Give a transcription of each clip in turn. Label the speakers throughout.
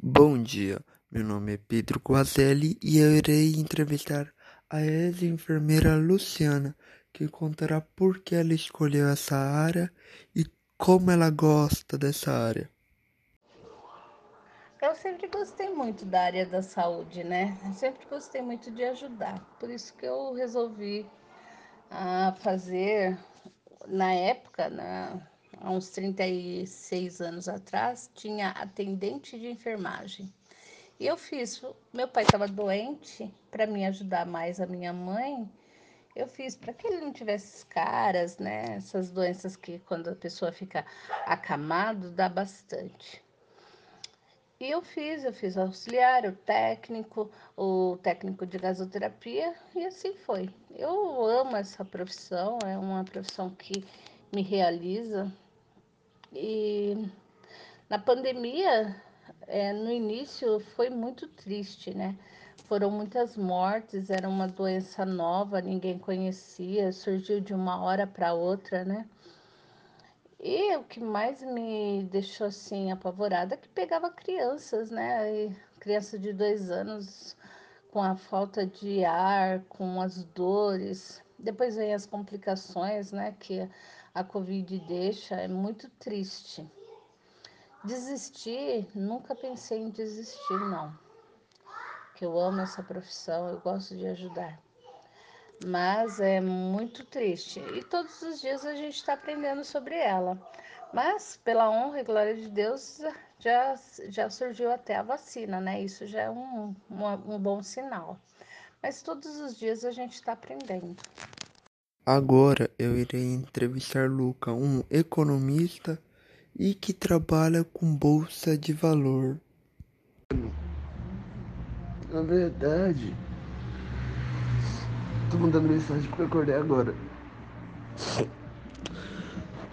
Speaker 1: Bom dia, meu nome é Pedro Guazelli e eu irei entrevistar a ex-enfermeira Luciana, que contará por que ela escolheu essa área e como ela gosta dessa área.
Speaker 2: Eu sempre gostei muito da área da saúde, né? Eu sempre gostei muito de ajudar. Por isso que eu resolvi ah, fazer, na época, né, há uns 36 anos atrás, tinha atendente de enfermagem. E eu fiz, meu pai estava doente, para me ajudar mais a minha mãe, eu fiz para que ele não tivesse caras, né? Essas doenças que quando a pessoa fica acamado, dá bastante. E eu fiz, eu fiz auxiliar, o técnico, o técnico de gasoterapia e assim foi. Eu amo essa profissão, é uma profissão que me realiza. E na pandemia, é, no início foi muito triste, né? Foram muitas mortes, era uma doença nova, ninguém conhecia, surgiu de uma hora para outra, né? E o que mais me deixou assim apavorada é que pegava crianças, né? E criança de dois anos com a falta de ar, com as dores. Depois vem as complicações, né? Que a Covid deixa. É muito triste. Desistir, nunca pensei em desistir, não. Que eu amo essa profissão, eu gosto de ajudar mas é muito triste. E todos os dias a gente está aprendendo sobre ela. Mas, pela honra e glória de Deus, já, já surgiu até a vacina, né? Isso já é um, um, um bom sinal. Mas todos os dias a gente está aprendendo.
Speaker 1: Agora eu irei entrevistar Luca, um economista e que trabalha com bolsa de valor.
Speaker 3: Na verdade, tô mandando mensagem porque eu acordei agora.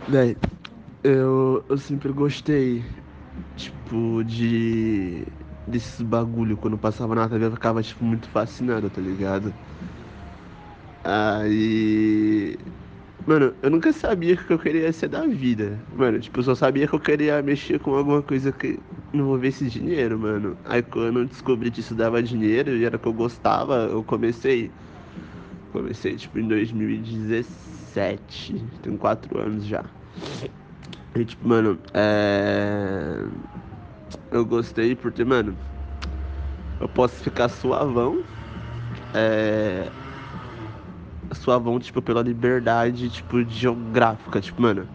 Speaker 3: Véi, eu, eu sempre gostei, tipo, de. desses bagulho. Quando passava na TV eu ficava, tipo, muito fascinado, tá ligado? Aí. Mano, eu nunca sabia o que eu queria ser da vida. Mano, tipo, eu só sabia que eu queria mexer com alguma coisa que envolvesse dinheiro, mano. Aí quando eu descobri que isso dava dinheiro e era o que eu gostava, eu comecei. Comecei, tipo, em 2017. Tenho quatro anos já. E, tipo, mano, é. Eu gostei porque, mano, eu posso ficar suavão. É. Suavão, tipo, pela liberdade, tipo, geográfica. Tipo, mano,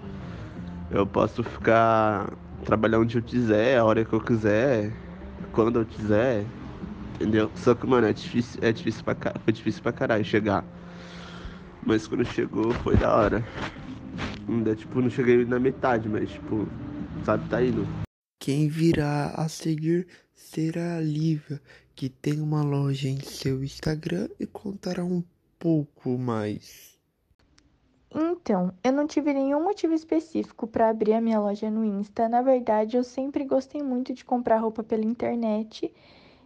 Speaker 3: eu posso ficar. Trabalhar onde eu quiser, a hora que eu quiser, quando eu quiser. Entendeu? Só que, mano, é difícil, é difícil pra, foi difícil pra caralho chegar. Mas quando chegou, foi da hora. Ainda, tipo, não cheguei na metade, mas, tipo, sabe, tá indo.
Speaker 1: Quem virá a seguir será a Lívia, que tem uma loja em seu Instagram e contará um pouco mais.
Speaker 4: Então, eu não tive nenhum motivo específico para abrir a minha loja no Insta. Na verdade, eu sempre gostei muito de comprar roupa pela internet.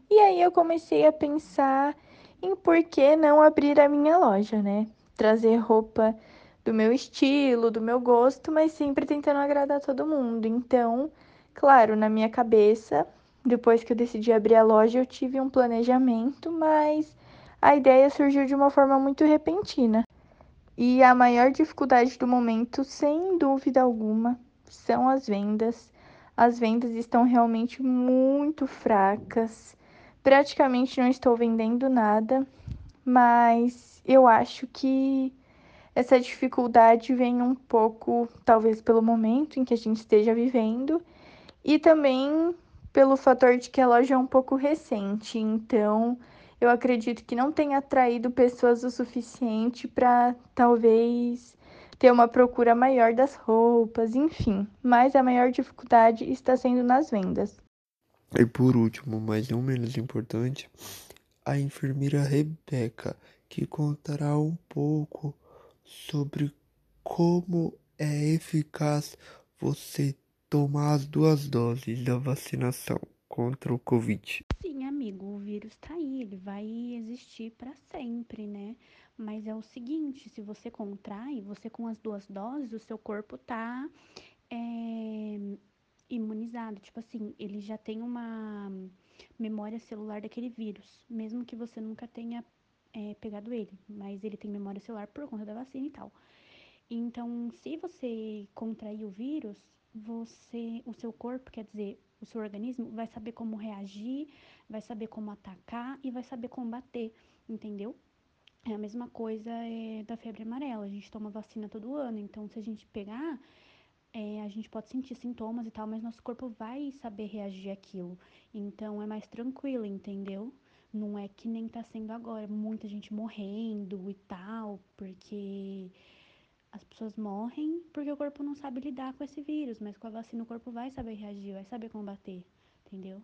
Speaker 4: E aí eu comecei a pensar em por que não abrir a minha loja, né? Trazer roupa do meu estilo, do meu gosto, mas sempre tentando agradar todo mundo. Então, claro, na minha cabeça, depois que eu decidi abrir a loja, eu tive um planejamento, mas a ideia surgiu de uma forma muito repentina. E a maior dificuldade do momento, sem dúvida alguma, são as vendas. As vendas estão realmente muito fracas. Praticamente não estou vendendo nada, mas eu acho que essa dificuldade vem um pouco, talvez, pelo momento em que a gente esteja vivendo e também pelo fator de que a loja é um pouco recente. Então, eu acredito que não tenha atraído pessoas o suficiente para talvez ter uma procura maior das roupas, enfim. Mas a maior dificuldade está sendo nas vendas.
Speaker 1: E por último, mas não menos importante, a enfermeira Rebeca, que contará um pouco sobre como é eficaz você tomar as duas doses da vacinação contra o Covid.
Speaker 5: Sim, amigo, o vírus tá aí, ele vai existir para sempre, né? Mas é o seguinte, se você contrai, você com as duas doses, o seu corpo tá é, imunizado. Tipo assim, ele já tem uma memória celular daquele vírus, mesmo que você nunca tenha é, pegado ele, mas ele tem memória celular por conta da vacina e tal. Então, se você contrair o vírus, você, o seu corpo, quer dizer, o seu organismo vai saber como reagir, vai saber como atacar e vai saber combater, entendeu? É a mesma coisa é, da febre amarela. A gente toma vacina todo ano, então se a gente pegar, é, a gente pode sentir sintomas e tal, mas nosso corpo vai saber reagir àquilo. Então é mais tranquilo, entendeu? Não é que nem tá sendo agora, muita gente morrendo e tal, porque as pessoas morrem porque o corpo não sabe lidar com esse vírus, mas com a vacina o corpo vai saber reagir, vai saber combater, entendeu?